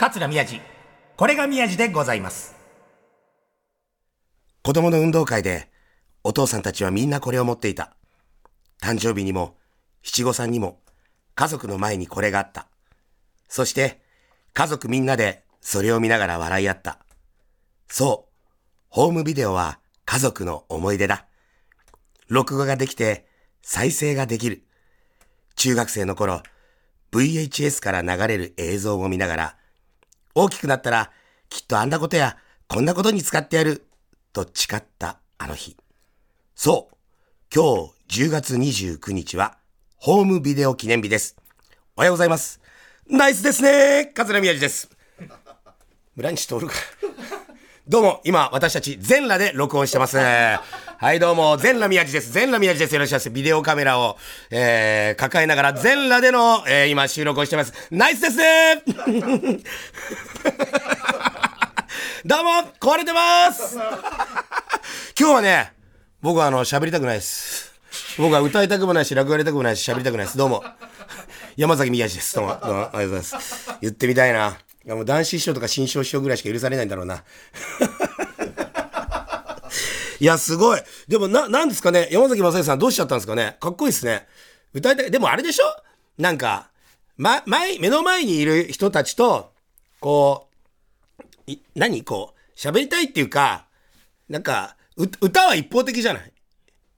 桂宮治。これが宮治でございます。子供の運動会で、お父さんたちはみんなこれを持っていた。誕生日にも、七五三にも、家族の前にこれがあった。そして、家族みんなでそれを見ながら笑い合った。そう、ホームビデオは家族の思い出だ。録画ができて、再生ができる。中学生の頃、VHS から流れる映像を見ながら、大きくなったら、きっとあんなことや、こんなことに使ってやる、と誓ったあの日。そう、今日10月29日は、ホームビデオ記念日です。おはようございます。ナイスですね桂宮治です。村西徹か。どうも、今、私たち全裸で録音してます。はい、どうも、全裸宮治です。全裸宮治です。よろしくお願いします。ビデオカメラを、えー、抱えながら全裸での、えー、今、収録をしてます。ナイスです どうも、壊れてます今日はね、僕はあの、喋りたくないです。僕は歌いたくもないし、落語やりたくもないし、喋りたくないです。どうも。山崎宮治です。どうも、どうも、ありがとうございます。言ってみたいな。いやもう男子師匠とか新章師匠ぐらいしか許されないんだろうな。いや、すごい。でも、な、なんですかね？山崎正義さんどうしちゃったんですかね？かっこいいですね。歌いたい。でもあれでしょ？なんか、ま、前、目の前にいる人たちと、こう、い何？こう、喋りたいっていうか、なんか、う歌は一方的じゃない？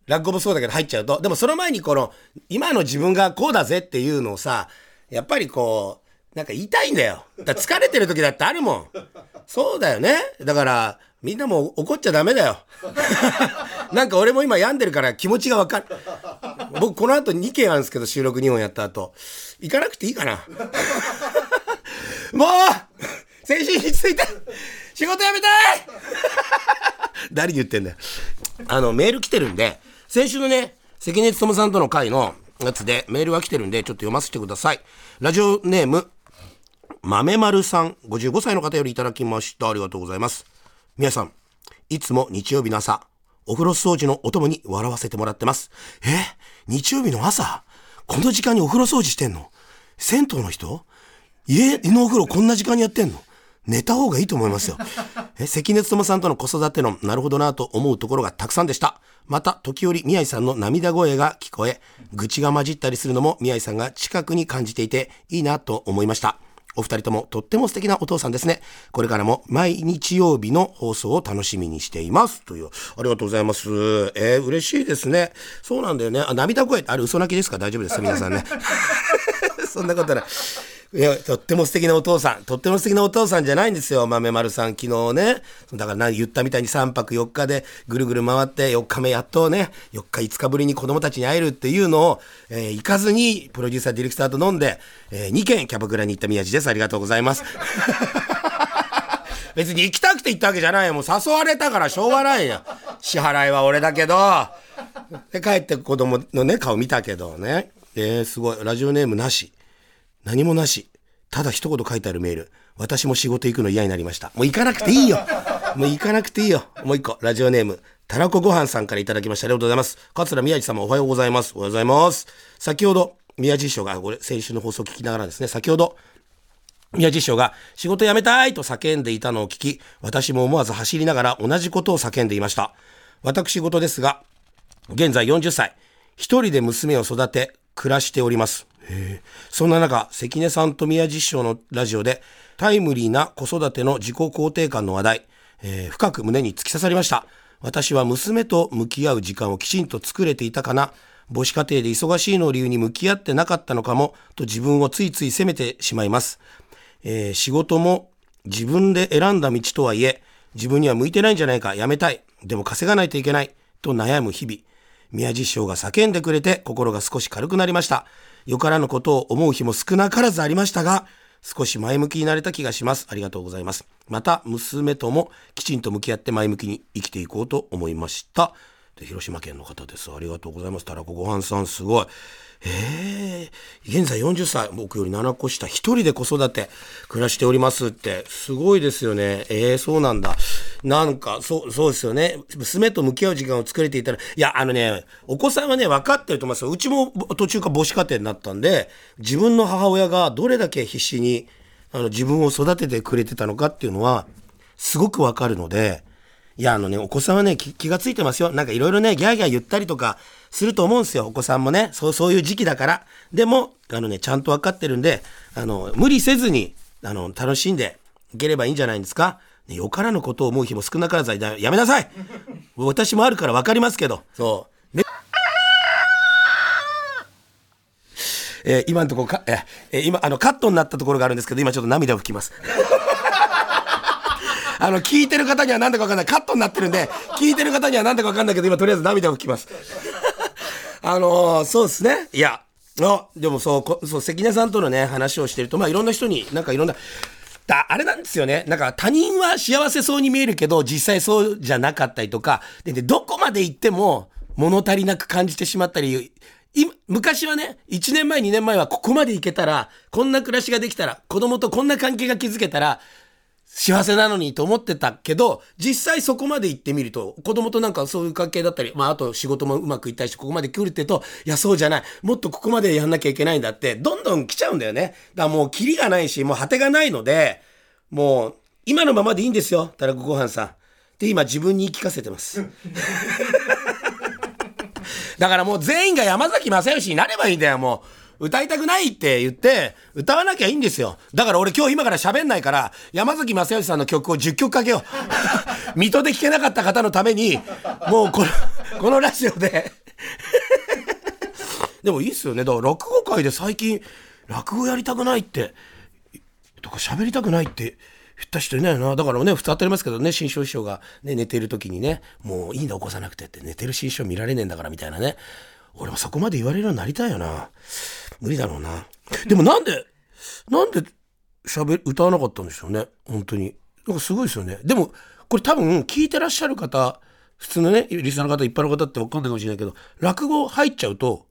落語もそうだけど入っちゃうと。でもその前にこの、今の自分がこうだぜっていうのをさ、やっぱりこう、なんか言いんだよ。だ疲れてる時だってあるもん。そうだよね。だから、みんなも怒っちゃダメだよ。なんか俺も今病んでるから気持ちがわかる。僕この後2件あるんですけど、収録2本やった後。行かなくていいかな。もう先週について仕事辞めたい 誰に言ってんだよ。あの、メール来てるんで、先週のね、関根勤さんとの会のやつでメールが来てるんで、ちょっと読ませてください。ラジオネーム、豆丸さん、55歳の方よりいただきました。ありがとうございます。皆さん、いつも日曜日の朝、お風呂掃除のお供に笑わせてもらってます。え？日曜日の朝？この時間にお風呂掃除してんの？銭湯の人？家のお風呂こんな時間にやってんの？寝た方がいいと思いますよ。え？関根勤さんとの子育てのなるほどなと思うところがたくさんでした。また、時折宮井さんの涙声が聞こえ、愚痴が混じったりするのも宮井さんが近くに感じていていいなと思いました。お二人ともとっても素敵なお父さんですね。これからも毎日曜日の放送を楽しみにしています。という、ありがとうございます。えー、嬉しいですね。そうなんだよね。あ、涙声、あれ嘘泣きですか？大丈夫です皆さんね。そんなことない。いや、とっても素敵なお父さん。とっても素敵なお父さんじゃないんですよ。豆丸さん、昨日ね。だから何言ったみたいに3泊4日でぐるぐる回って4日目やっとね、4日5日ぶりに子供たちに会えるっていうのを、えー行かずにプロデューサー、ディレクターと飲んで、え2軒キャバクラに行った宮地です。ありがとうございます。別に行きたくて行ったわけじゃないよ。もう誘われたからしょうがないよ。支払いは俺だけど。で、帰って子供のね、顔見たけどね。えー、すごい。ラジオネームなし。何もなし。ただ一言書いてあるメール。私も仕事行くの嫌になりました。もう行かなくていいよ。もう行かなくていいよ。もう一個。ラジオネーム。たらこごはんさんからいただきました。ありがとうございます。桂宮治様おはようございます。おはようございます。先ほど、宮治師匠が、これ、先週の放送を聞きながらですね、先ほど、宮地師匠が仕事辞めたいと叫んでいたのを聞き、私も思わず走りながら同じことを叫んでいました。私事ですが、現在40歳、一人で娘を育て、暮らしております。そんな中、関根さんと宮地師匠のラジオで、タイムリーな子育ての自己肯定感の話題、えー深く胸に突き刺さりました。私は娘と向き合う時間をきちんと作れていたかな、母子家庭で忙しいのを理由に向き合ってなかったのかも、と自分をついつい責めてしまいます。えー仕事も自分で選んだ道とはいえ、自分には向いてないんじゃないか、やめたい。でも稼がないといけない。と悩む日々。宮地師匠が叫んでくれて心が少し軽くなりました。よからぬことを思う日も少なからずありましたが、少し前向きになれた気がします。ありがとうございます。また、娘ともきちんと向き合って前向きに生きていこうと思いました。で広島県の方です。ありがとうございます。たらこごはんさん、すごい。ええ現在40歳、僕より7個下、一人で子育て、暮らしておりますって、すごいですよね。ええそうなんだ。なんか、そう、そうですよね。娘と向き合う時間を作れていたら、いや、あのね、お子さんはね、分かってると思いますよ。うちも途中から母子家庭になったんで、自分の母親がどれだけ必死に、あの、自分を育ててくれてたのかっていうのは、すごくわかるので、いや、あのね、お子さんはね、気がついてますよ。なんかいろいろね、ギャーギャー言ったりとかすると思うんですよ。お子さんもね、そう、そういう時期だから。でも、あのね、ちゃんとわかってるんで、あの、無理せずに、あの、楽しんでいければいいんじゃないんですか。ね、よからぬことを思う日も少なからずやめなさい 私もあるから分かりますけど。そう。ね。えー、今のところか、えー、今、あの、カットになったところがあるんですけど、今ちょっと涙を拭きます。あの、聞いてる方には何だか分かんない。カットになってるんで、聞いてる方には何だか分かんないけど、今とりあえず涙を拭きます。あのー、そうですね。いや、あ、でもそう、そう、関根さんとのね、話をしてると、まあいろんな人に、なんかいろんな、だあれなんですよね。なんか他人は幸せそうに見えるけど、実際そうじゃなかったりとか、で、でどこまで行っても物足りなく感じてしまったり、昔はね、1年前、2年前はここまで行けたら、こんな暮らしができたら、子供とこんな関係が築けたら、幸せなのにと思ってたけど、実際そこまで行ってみると、子供となんかそういう関係だったり、まああと仕事もうまくいったりして、ここまで来るってと、いやそうじゃない。もっとここまでやんなきゃいけないんだって、どんどん来ちゃうんだよね。だからもうキリがないし、もう果てがないので、もう今のままでいいんですよ、たらこごはんさん。って今自分に言い聞かせてます。だからもう全員が山崎正義になればいいんだよ、もう。歌いたくないって言って、歌わなきゃいいんですよ。だから俺今日今から喋んないから、山崎正義さんの曲を10曲かけよう。水戸で聴けなかった方のために、もうこの、このラジオで でもいいっすよね。だから落語界で最近、落語やりたくないって、とか喋りたくないって言った人いないよな。だからね、普通当たりますけどね、新章師匠がね、寝てる時にね、もういいんだ起こさなくてって寝てる新章見られねえんだからみたいなね。俺もそこまで言われるようになりたいよな。無理だろうな。でもなんで、なんで喋、歌わなかったんでしょうね。本当に。なんかすごいですよね。でも、これ多分聞いてらっしゃる方、普通のね、リスナーの方、一般の方って分かんないかもしれないけど、落語入っちゃうと、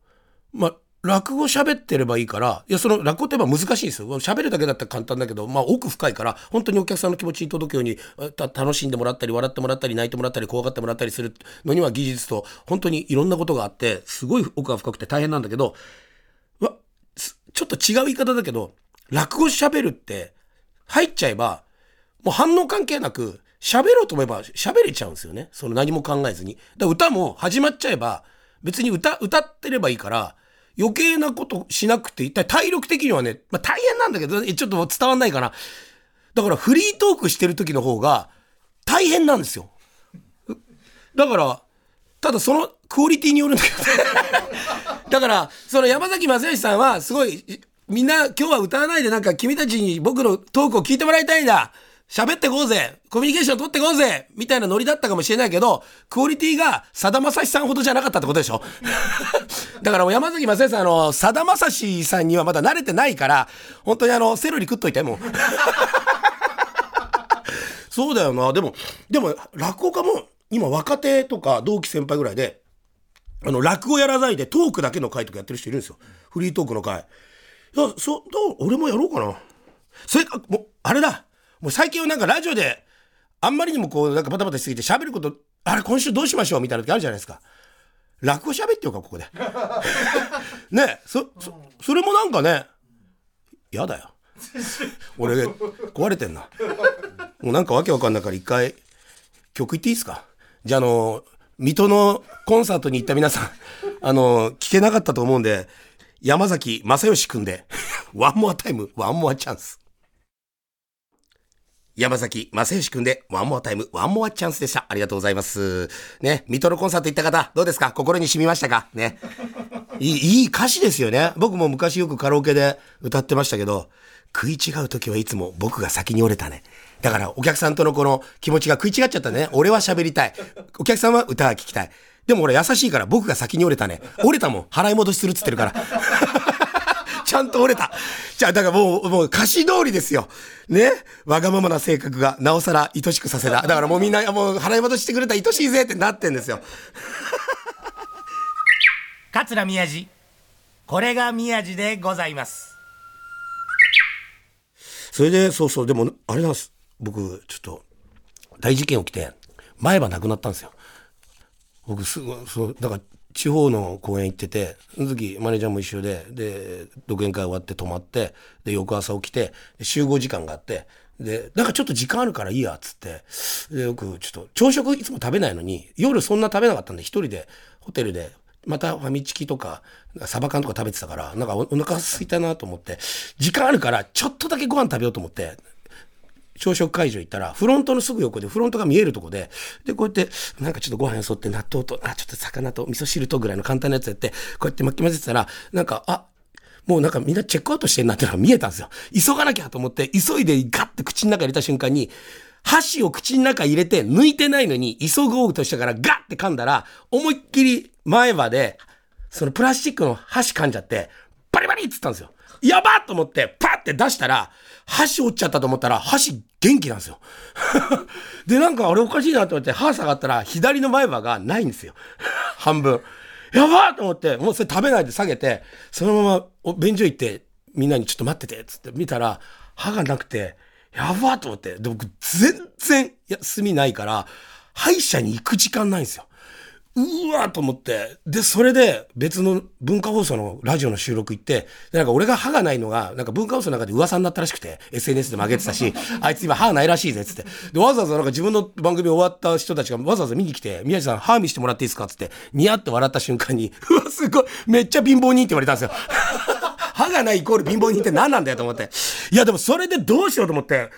まあ、落語喋ってればいいから、いや、その落語って言えば難しいですよ。喋るだけだったら簡単だけど、まあ奥深いから、本当にお客さんの気持ちに届くように、楽しんでもらったり、笑ってもらったり、泣いてもらったり、怖がってもらったりするのには技術と、本当にいろんなことがあって、すごい奥が深くて大変なんだけど、ちょっと違う言い方だけど、落語喋るって、入っちゃえば、もう反応関係なく、喋ろうと思えば喋れちゃうんですよね。その何も考えずに。だ歌も始まっちゃえば、別に歌、歌ってればいいから、余計なことしなくて、一体体力的にはね、まあ大変なんだけど、ちょっと伝わんないかな。だからフリートークしてる時の方が大変なんですよ。だから、ただそのクオリティによるんだけど。だから、その山崎正義さんはすごい、みんな今日は歌わないでなんか君たちに僕のトークを聞いてもらいたいんだ。喋ってこうぜコミュニケーション取ってこうぜみたいなノリだったかもしれないけど、クオリティがさだまさしさんほどじゃなかったってことでしょ？だからもう山崎正義さん、あの、さだまさしさんにはまだ慣れてないから、本当にあの、セロリ食っといて、もう。そうだよな。でも、でも、落語家も、今若手とか同期先輩ぐらいで、あの、落語やらないでトークだけの回とかやってる人いるんですよ。フリートークの回。いや、そう、俺もやろうかな。それか、もう、あれだ。もう最近はなんかラジオで、あんまりにもこう、なんかバタバタしすぎて喋ること、あれ今週どうしましょうみたいな時あるじゃないですか。落語喋ってよか、ここで。ねそ、そ、それもなんかね、嫌だよ。俺、壊れてんな。もうなんかわけわかんないから一回、曲行っていいですか？じゃあ、あの、水戸のコンサートに行った皆さん、あの、聞けなかったと思うんで、山崎まさよしくんで、One more time, One more chance。山崎まさよしくんで、 One more time, One more chance でした。ありがとうございます。ね、水戸のコンサート行った方、どうですか？心に染みましたか？ね。いい、いい歌詞ですよね。僕も昔よくカラオケで歌ってましたけど、食い違う時はいつも僕が先に折れたね。だからお客さんとのこの気持ちが食い違っちゃったね。俺は喋りたい。お客さんは歌が聴きたい。でも俺優しいから僕が先に折れたね。折れたもん。払い戻しするっつってるから。ちゃんと折れた。じゃあ、だからもう、もう歌詞通りですよ。ね？わがままな性格が、なおさら愛しくさせた。だからもうみんな、もう払い戻してくれた愛しいぜってなってんですよ。桂宮治。これが宮治でございます。それで、そうそう、でも、あれなんです。僕、ちょっと、大事件起きて、前歯なくなったんですよ。僕、すごい、そう、だから、地方の公園行ってて、その時マネージャーも一緒で、で、独演会終わって泊まって、で、翌朝起きて、集合時間があって、で、なんかちょっと時間あるからいいや、つって。で、よくちょっと、朝食いつも食べないのに、夜そんな食べなかったんで、一人でホテルで、またファミチキとか、サバ缶とか食べてたから、なんかおお腹空いたなと思って、時間あるから、ちょっとだけご飯食べようと思って、朝食会場行ったら、フロントのすぐ横で、フロントが見えるとこで、で、こうやって、なんかちょっとご飯よそって、納豆と、あ、ちょっと魚と味噌汁とぐらいの簡単なやつやって、こうやって巻き混ぜてたら、なんか、あ、もうなんかみんなチェックアウトしてんなってのが見えたんですよ。急がなきゃと思って、急いでガッて口の中入れた瞬間に、箸を口の中入れて抜いてないのに、急ごうとしたからガッて噛んだら、思いっきり前歯で、そのプラスチックの箸噛んじゃって、バリバリっつったんですよ。やばと思って、パッて出したら、箸折っちゃったと思ったら、箸元気なんですよ。で、なんかあれおかしいなと思って、歯下がったら、左の前歯がないんですよ。半分。やばと思って、もうそれ食べないで下げて、そのままお便所行って、みんなにちょっと待ってて、つって見たら、歯がなくて、やばと思って。で、僕全然休みないから、歯医者に行く時間ないんですよ。うわーと思って。で、それで別の文化放送のラジオの収録行って、なんか俺が歯がないのが、なんか文化放送の中で噂になったらしくて、SNS で曲げてたし、あいつ今歯ないらしいぜ、つって。で、わざわざなんか自分の番組終わった人たちがわざわざ見に来て、宮地さん歯見してもらっていいですかつって、ニヤって笑った瞬間に、うわ、すごい、めっちゃ貧乏人って言われたんですよ。歯がないイコール貧乏人って何なんだよと思って。いや、でもそれでどうしようと思って。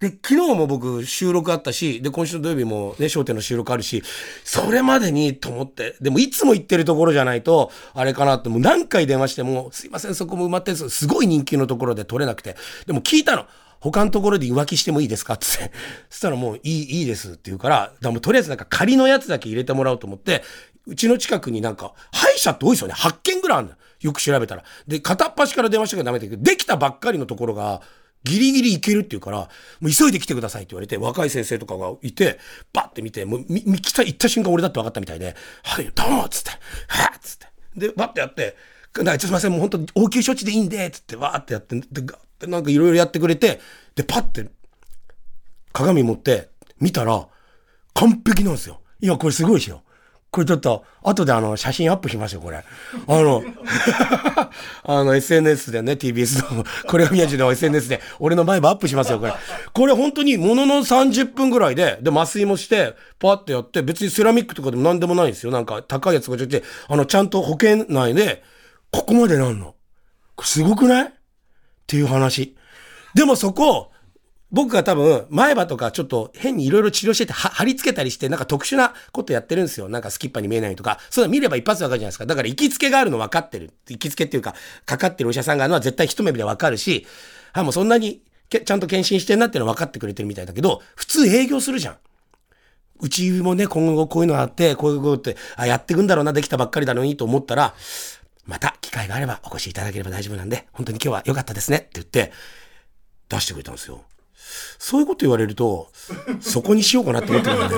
で、昨日も僕収録あったし、で、今週の土曜日もね、商店の収録あるし、それまでにと思って、でもいつも行ってるところじゃないと、あれかなって、もう何回電話しても、すいません、そこも埋まってるんですすごい人気のところで取れなくて。でも聞いたの。他のところで浮気してもいいですか？って言って。そしたらもういい、いいですって言うから、だからもとりあえずなんか仮のやつだけ入れてもらおうと思って、うちの近くになんか、歯医者って多いですよね。8件ぐらいあるのよ。よく調べたら。で、片っ端から電話しなきゃダメだけど、できたばっかりのところが、ギリギリ行けるっていうから、もう急いで来てくださいって言われて、若い先生とかがいて、バッて見て、もう、み、み、来た、行った瞬間俺だって分かったみたいで、はい、どうもっつって、はっつって。で、バッてやって、なんかすいません、もう本当応急処置でいいんで、つって、わーってやって、で、ガッてなんかいろいろやってくれて、で、パッて、鏡持って、見たら、完璧なんですよ。いや、これすごいですよ。これちょっと、後であの、写真アップしますよ、これ。あの、あの、SNS でね、TBS の、これが宮地の SNS で、俺の前歯アップしますよ、これ。これ本当に、ものの30分ぐらいで、で、麻酔もして、パーってやって、別にセラミックとかでも何でもないんですよ。なんか、高いやつがちょっと、あの、ちゃんと保険内で、ここまでなんの？すごくない？っていう話。でもそこ、僕が多分、前歯とかちょっと変にいろいろ治療してて、貼り付けたりして、なんか特殊なことやってるんですよ。なんかスキッパに見えないとか。そういうの見れば一発わかるじゃないですか。だから行きつけがあるの分かってる。行きつけっていうか、かかってるお医者さんがあるのは絶対一目でわかるし、あ、もうそんなにけちゃんと検診してんなっていうの分かってくれてるみたいだけど、普通営業するじゃん。うちもね、今後こういうのあって、こういうことって、あ、やってくんだろうな、できたばっかりだのにと思ったら、また機会があればお越しいただければ大丈夫なんで、本当に今日は良かったですねって言って、出してくれたんですよ。そういうこと言われると、そこにしようかなって思ってるんで、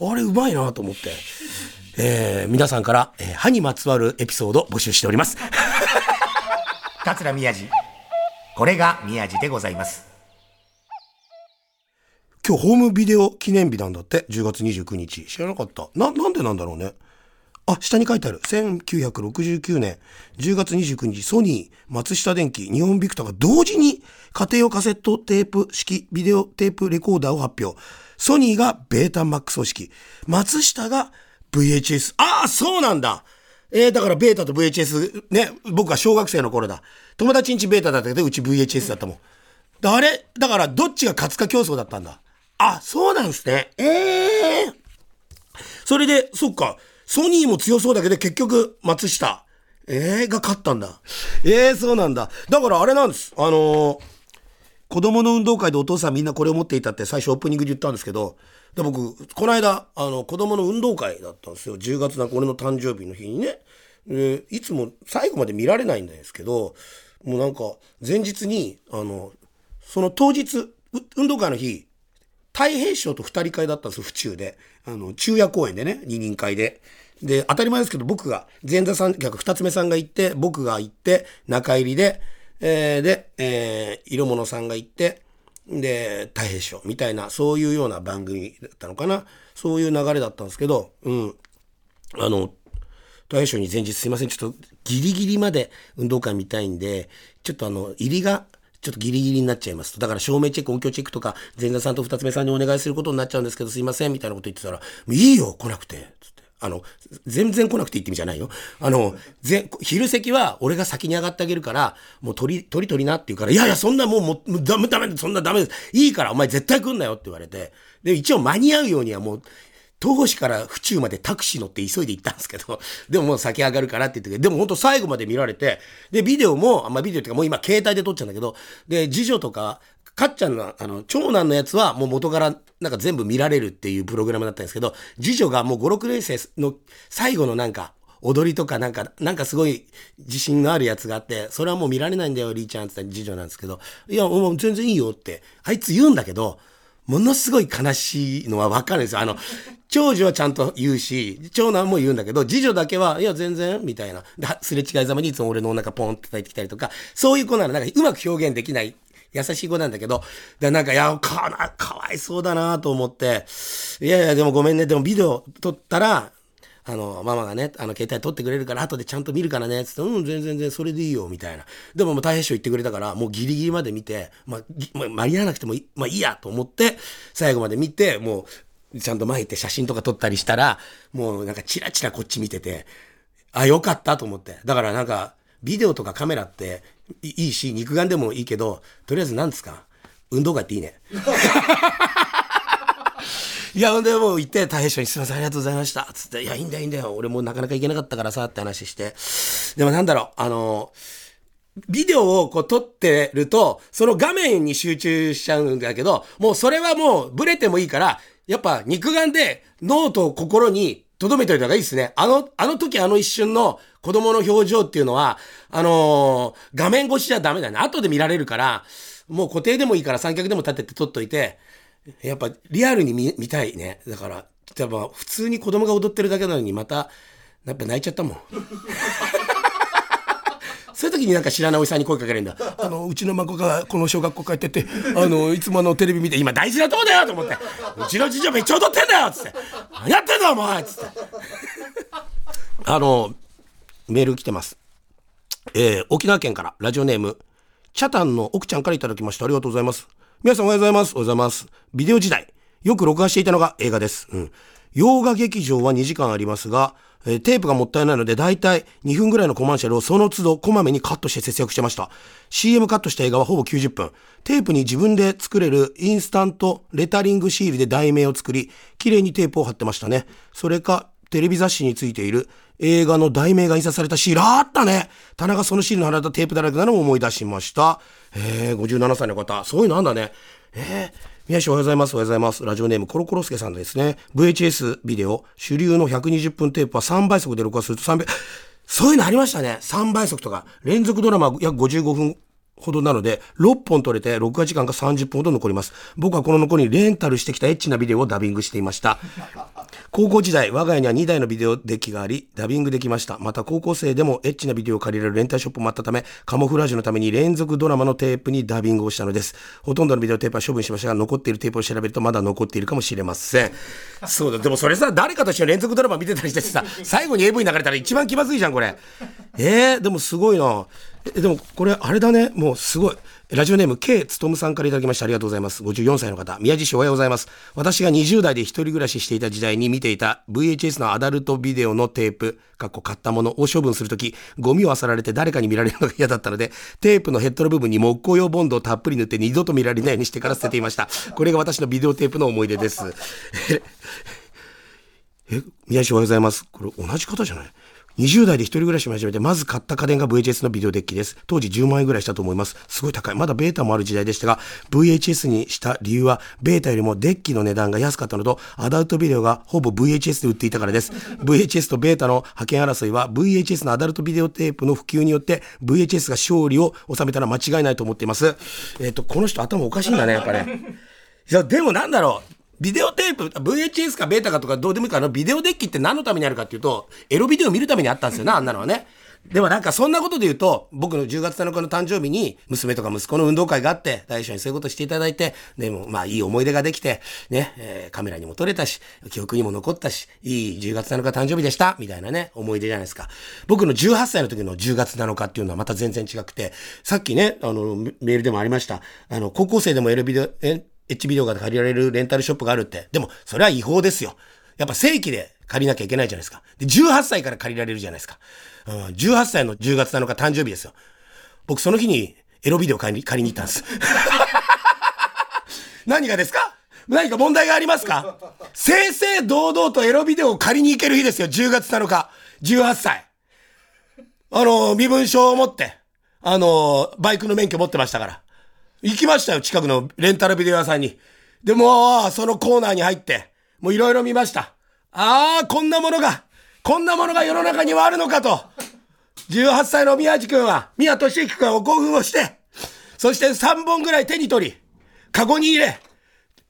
あれうまいなと思って。えー、皆さんから、えー歯にまつわるエピソード募集しております。桂宮治これが宮治でございます今日ホームビデオ記念日なんだって、10月29日。知らなかった。な、なんでなんだろうね。あ、下に書いてある。1969年10月29日、ソニー、松下電器、日本ビクターが同時に家庭用カセットテープ式ビデオテープレコーダーを発表。ソニーがベータマックス方式。松下が VHS。ああ、そうなんだえー、だからベータと VHS、ね、僕が小学生の頃だ。友達んちベータだったけど、うち VHS だったもん。あれだからどっちが勝つか競争だったんだ。あ、そうなんですね。ええそれで、そっか、ソニーも強そうだけど、結局、松下、ええが勝ったんだ。ええそうなんだ。だからあれなんです。あのー子供の運動会でお父さんみんなこれを持っていたって最初オープニングで言ったんですけど、で僕、この間、あの、子供の運動会だったんですよ。10月なんか俺の誕生日の日にね。でいつも最後まで見られないんですけど、もうなんか、前日に、あの、その当日、運動会の日、太平賞と二人会だったんですよ、府中で。あの、昼夜公演でね、二人会で。で、当たり前ですけど、僕が、前座さん、逆二つ目さんが行って、僕が行って、中入りで、えーで、えー色物さんが行って、で、太平賞みたいな、そういうような番組だったのかな。そういう流れだったんですけど、うん。あの、大変賞に前日すいません、ちょっとギリギリまで運動会見たいんで、ちょっとあの、入りが、ちょっとギリギリになっちゃいます。だから照明チェック、音響チェックとか、前座さんと二つ目さんにお願いすることになっちゃうんですけど、すいません、みたいなこと言ってたら、いいよ、来なくて。つって。あの、全然来なくていいって意味じゃないよ。あの、ぜ昼席は俺が先に上がってあげるから、もう取り、取りなって言うから、いやいや、そんなもう、もう、ダメダメ、そんなダメです。いいから、お前絶対来んなよって言われて。で、一応間に合うようにはもう、東郷市から府中までタクシー乗って急いで行ったんですけど、でももう先上がるからって言ってて、でも本当最後まで見られて、で、ビデオも、あんまあビデオっていうかもう今携帯で撮っちゃうんだけど、で、次女とか、かっちゃんの、あの、長男のやつはもう元からなんか全部見られるっていうプログラムだったんですけど、次女がもう5、6年生の最後のなんか、踊りとかなんか、なんかすごい自信のあるやつがあって、それはもう見られないんだよ、リーちゃんって言った次女なんですけど、いや、もう全然いいよって、あいつ言うんだけど、ものすごい悲しいのは分かるんですよ。あの、長女はちゃんと言うし、長男も言うんだけど、次女だけは、いや、全然、みたいな。すれ違いざまにいつも俺のお腹ポンって叩いてきたりとか、そういう子なら、なんかうまく表現できない。優しい子なんだけど、でなんか、いや、かな、かわいそうだなと思って、いやいや、でもごめんね、でもビデオ撮ったら、あの、ママがね、あの、携帯撮ってくれるから、後でちゃんと見るからね、つって、うん、全然全然、それでいいよ、みたいな。でももう大変賞言ってくれたから、もうギリギリまで見て、まあ、ま、間に合わなくてもいい、まあいいやと思って、最後まで見て、もう、ちゃんと前行って写真とか撮ったりしたら、もうなんかチラチラこっち見てて、あ、よかったと思って。だからなんか、ビデオとかカメラっていいいし、肉眼でもいいけど、とりあえず何ですか？運動会っていいね。いや、ほんでもう行って、大変賞にすいません、ありがとうございました。つって、いや、いいんだよ、いいんだよ。俺もうなかなか行けなかったからさ、って話して。でもなんだろう、あの、ビデオをこう撮ってると、その画面に集中しちゃうんだけど、もうそれはもうブレてもいいから、やっぱ肉眼で脳と心にとどめといた方がいいですね。あの、あの時あの一瞬の子供の表情っていうのは、あのー画面越しじゃダメだね。後で見られるから、もう固定でもいいから三脚でも立てて撮っといて、やっぱリアルに見見たいね。だから、やっぱ普通に子供が踊ってるだけなのにまた、やっぱ泣いちゃったもん。そういう時になんか知らないおじさんに声かけるんだ。あの、うちの孫がこの小学校帰ってて、あの、いつものテレビ見て、今大事なとこだよと思って、うちの次女めっちゃ踊ってんだよつって、何やってんだお前つって。あの、メール来てます。えー沖縄県からラジオネーム、チャタンの奥ちゃんからいただきました。ありがとうございます。皆さんおはようございます。おはようございます。ビデオ時代、よく録画していたのが映画です。うん。洋画劇場は2時間ありますが、えテープがもったいないので、だいたい2分ぐらいのコマーシャルをその都度こまめにカットして節約してました。CM カットした映画はほぼ90分。テープに自分で作れるインスタントレタリングシールで題名を作り、綺麗にテープを貼ってましたね。それか、テレビ雑誌についている映画の題名が印刷されたシールあったね棚がそのシールの貼られたテープだらけなのを思い出しました。えー、57歳の方。そういうのあんだね。えー、宮下おはようございます。おはようございます。ラジオネームコロコロスケさんですね。VHS ビデオ、主流の120分テープは3倍速で録画すると3倍、そういうのありましたね。3倍速とか。連続ドラマ約55分ほどなので、6本撮れて録画時間が30分ほど残ります。僕はこの残りにレンタルしてきたエッチなビデオをダビングしていました。高校時代、我が家には2台のビデオデッキがあり、ダビングできました。また高校生でもエッチなビデオを借りれるレンタルショップもあったため、カモフラージュのために連続ドラマのテープにダビングをしたのです。ほとんどのビデオテープは処分しましたが、残っているテープを調べるとまだ残っているかもしれません。そうだ、でもそれさ、誰かと一緒に連続ドラマ見てたりしてさ、最後に AV 流れたら一番気まずいじゃん、これ。えー、でもすごいな。えでもこれあれだね、もうすごい。ラジオネーム K つとむさんからいただきました。ありがとうございます。54歳の方。宮地市おはようございます。私が20代で一人暮らししていた時代に見ていた VHS のアダルトビデオのテープ、かっこ買ったものを処分するとき、ゴミを漁られて誰かに見られるのが嫌だったので、テープのヘッドの部分に木工用ボンドをたっぷり塗って二度と見られないようにしてから捨てていました。これが私のビデオテープの思い出です。え、宮地おはようございます。これ同じ方じゃない？20代で一人暮らしを始めて、まず買った家電が VHS のビデオデッキです。当時10万円ぐらいしたと思います。すごい高い。まだベータもある時代でしたが、VHS にした理由は、ベータよりもデッキの値段が安かったのと、アダルトビデオがほぼ VHS で売っていたからです。VHS とベータの覇権争いは、VHS のアダルトビデオテープの普及によって、VHS が勝利を収めたら間違いないと思っています。えっ、と、この人頭おかしいんだね、やっぱね。いや、でもなんだろう。ビデオテープ、VHS かベータかとかどうでもいいから、ビデオデッキって何のためにあるかっていうと、エロビデオ見るためにあったんですよね、あんなのはね。でもなんかそんなことで言うと、僕の10月7日の誕生日に、娘とか息子の運動会があって、大将にそういうことしていただいて、でもまあいい思い出ができて、ね、えーカメラにも撮れたし、記憶にも残ったし、いい10月7日誕生日でした、みたいなね、思い出じゃないですか。僕の18歳の時の10月7日っていうのはまた全然違くて、さっきね、あの、メールでもありました。あの、高校生でも L ビデオ、え H ビデオが借りられるレンタルショップがあるって。でも、それは違法ですよ。やっぱ正規で借りなきゃいけないじゃないですか。で、18歳から借りられるじゃないですか。うん、18歳の10月7日誕生日ですよ。僕その日にエロビデオ借り借りに行ったんです。何がですか？何か問題がありますか？正々堂々とエロビデオを借りに行ける日ですよ。10月7日。18歳。あの、身分証を持って、あの、バイクの免許持ってましたから。行きましたよ、近くのレンタルビデオ屋さんに。でも、そのコーナーに入って、もういろいろ見ました。ああ、こんなものが、こんなものが世の中にはあるのかと。18歳の宮地君は、宮俊之君は興奮をして、そして3本ぐらい手に取り、カゴに入れ、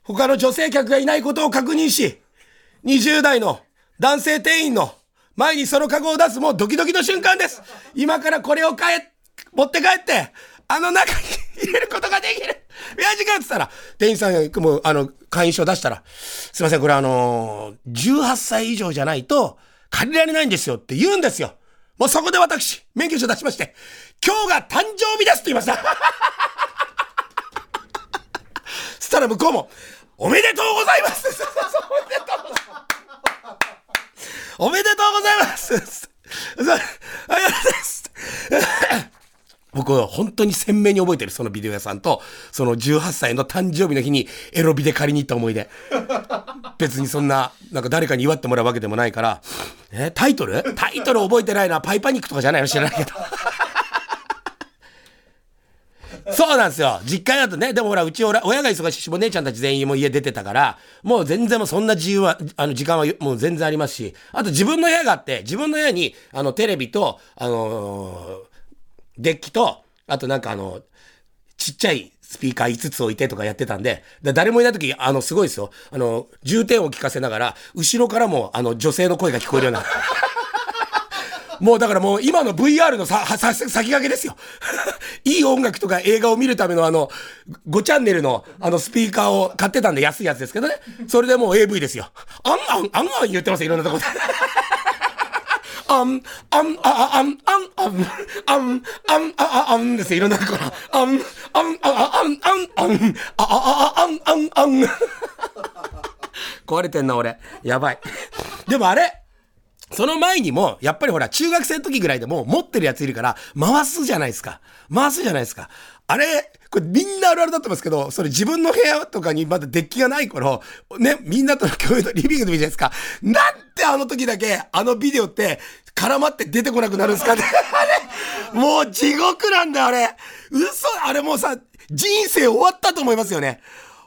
他の女性客がいないことを確認し、20代の男性店員の前にそのカゴを出すもうドキドキの瞬間です。今からこれを変え、持って帰って、あの中に入れることができる。宮地君って言ったら、店員さんがもう、あの、会員証出したら、すいません、これあのー、18歳以上じゃないと借りられないんですよって言うんですよ。もうそこで私、免許証出しまして、今日が誕生日ですって言いました。そしたら向こうも、おめでとうございます おめでとうございますおめでとうございますありがとうございます僕は本当に鮮明に覚えてる、そのビデオ屋さんと、その18歳の誕生日の日にエロビで借りに行った思い出。別にそんな、なんか誰かに祝ってもらうわけでもないから、え、タイトル？タイトル覚えてないな。パイパニックとかじゃないの？知らないけど。そうなんですよ。実家だとね、でもほら、うち親が忙しいし、も姉ちゃんたち全員も家出てたから、もう全然もうそんな自由は、あの、時間はもう全然ありますし、あと自分の部屋があって、自分の部屋に、あの、テレビと、あのーデッキと、あとなんかあの、ちっちゃいスピーカー5つ置いてとかやってたんで、だ誰もいない時、あの、すごいですよ。あの、重点を聞かせながら、後ろからも、あの、女性の声が聞こえるような。もうだからもう今の VR のさ、はさ、先駆けですよ。いい音楽とか映画を見るためのあの、5チャンネルのあのスピーカーを買ってたんで安いやつですけどね。それでもう AV ですよ。あんあん、あんあん言ってますよ、いろんなとこで。あん、あん、あ、あ、あん、あん、あん、あん、あん、あ、あ、あんですよ。いろんなところ。あん、あん、あ、あ、あん、あん、あん、あ、あ、あ、あん、あん、あん。壊れてんな、俺。やばい。でもあれその前にも、やっぱりほら、中学生の時ぐらいでも持ってるやついるから、回すじゃないですか。回すじゃないですか。あれ、これみんなあるあるだってますけど、それ自分の部屋とかにまだデッキがない頃、ね、みんなとの共有のリビングで見るじゃないですか。なんであの時だけ、あのビデオって、絡まって出てこなくなるんですかね。あれ、もう地獄なんだ、あれ。嘘、あれもうさ、人生終わったと思いますよね。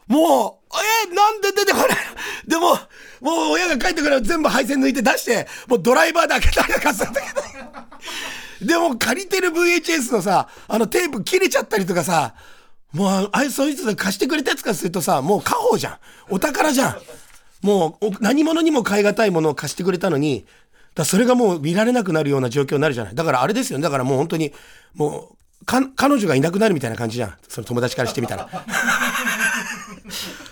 もう、え？ーなんで出てこない？でも、もう親が帰ってくる全部配線抜いて出して、もうドライバーで開けたりとかするんだけど。でも借りてる VHS のさ、あのテープ切れちゃったりとかさ、もうあいそいつが貸してくれたやつからするとさ、もう家宝じゃん。お宝じゃん。もうお何者にも買い難いものを貸してくれたのに、だそれがもう見られなくなるような状況になるじゃない。だからあれですよね。だからもう本当に、もう、か、彼女がいなくなるみたいな感じじゃん。その友達からしてみたら。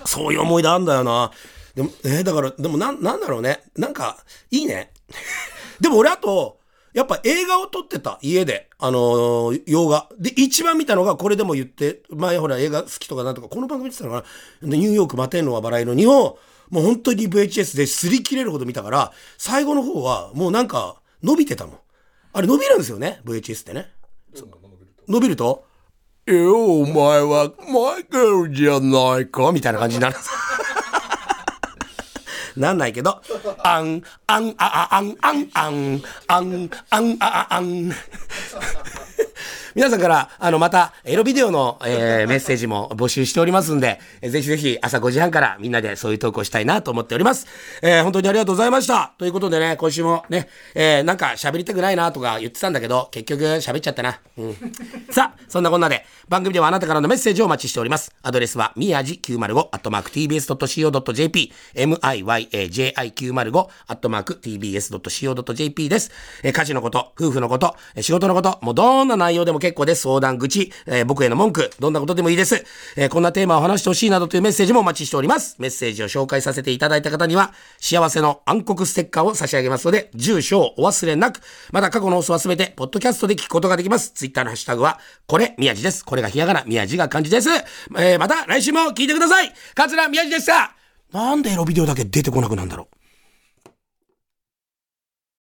そういう思い出あんだよな。でも、えーだから、でもなん、なんだろうね。なんか、いいね。でも俺あと、やっぱ映画を撮ってた、家で。あのー洋画。で、一番見たのが、これでも言って、前ほら映画好きとかなんとか、この番組見てたのかな。でニューヨーク摩天楼は笑いの2を、もう本当に VHS で擦り切れるほど見たから、最後の方は、もうなんか、伸びてたもん。あれ伸びるんですよね、VHS ってね。伸びると、えー、お前はマイケルじゃないか？みたいな感じになる。なんないけど、あん、あん、あ、あ、あん、あん、あん、あん、あん、あ、あん。皆さんから、あの、また、エロビデオの、えーメッセージも募集しておりますんで、ぜひぜひ朝5時半からみんなでそういうトークをしたいなと思っております。えー本当にありがとうございました。ということでね、今週もね、えーなんか喋りたくないなとか言ってたんだけど、結局喋っちゃったな。うん。さあ、そんなこんなで、番組ではあなたからのメッセージをお待ちしております。アドレスは、みやじ 905-tbs.co.jp、miyaji905-tbs.co.jp です。えー家事のこと、夫婦のこと、仕事のこと、もうどんな内容でも結構です。相談、愚痴、えー僕への文句、どんなことでもいいです。えーこんなテーマを話してほしいなどというメッセージもお待ちしております。メッセージを紹介させていただいた方には、幸せの暗黒ステッカーを差し上げますので、住所をお忘れなく。また過去の放送はすべて、ポッドキャストで聞くことができます。ツイッターのハッシュタグは、これ、宮地です。これがひらがな、宮地が漢字です。えーまた来週も聞いてください。桂宮地でした。なんでエロビデオだけ出てこなくなんだろう。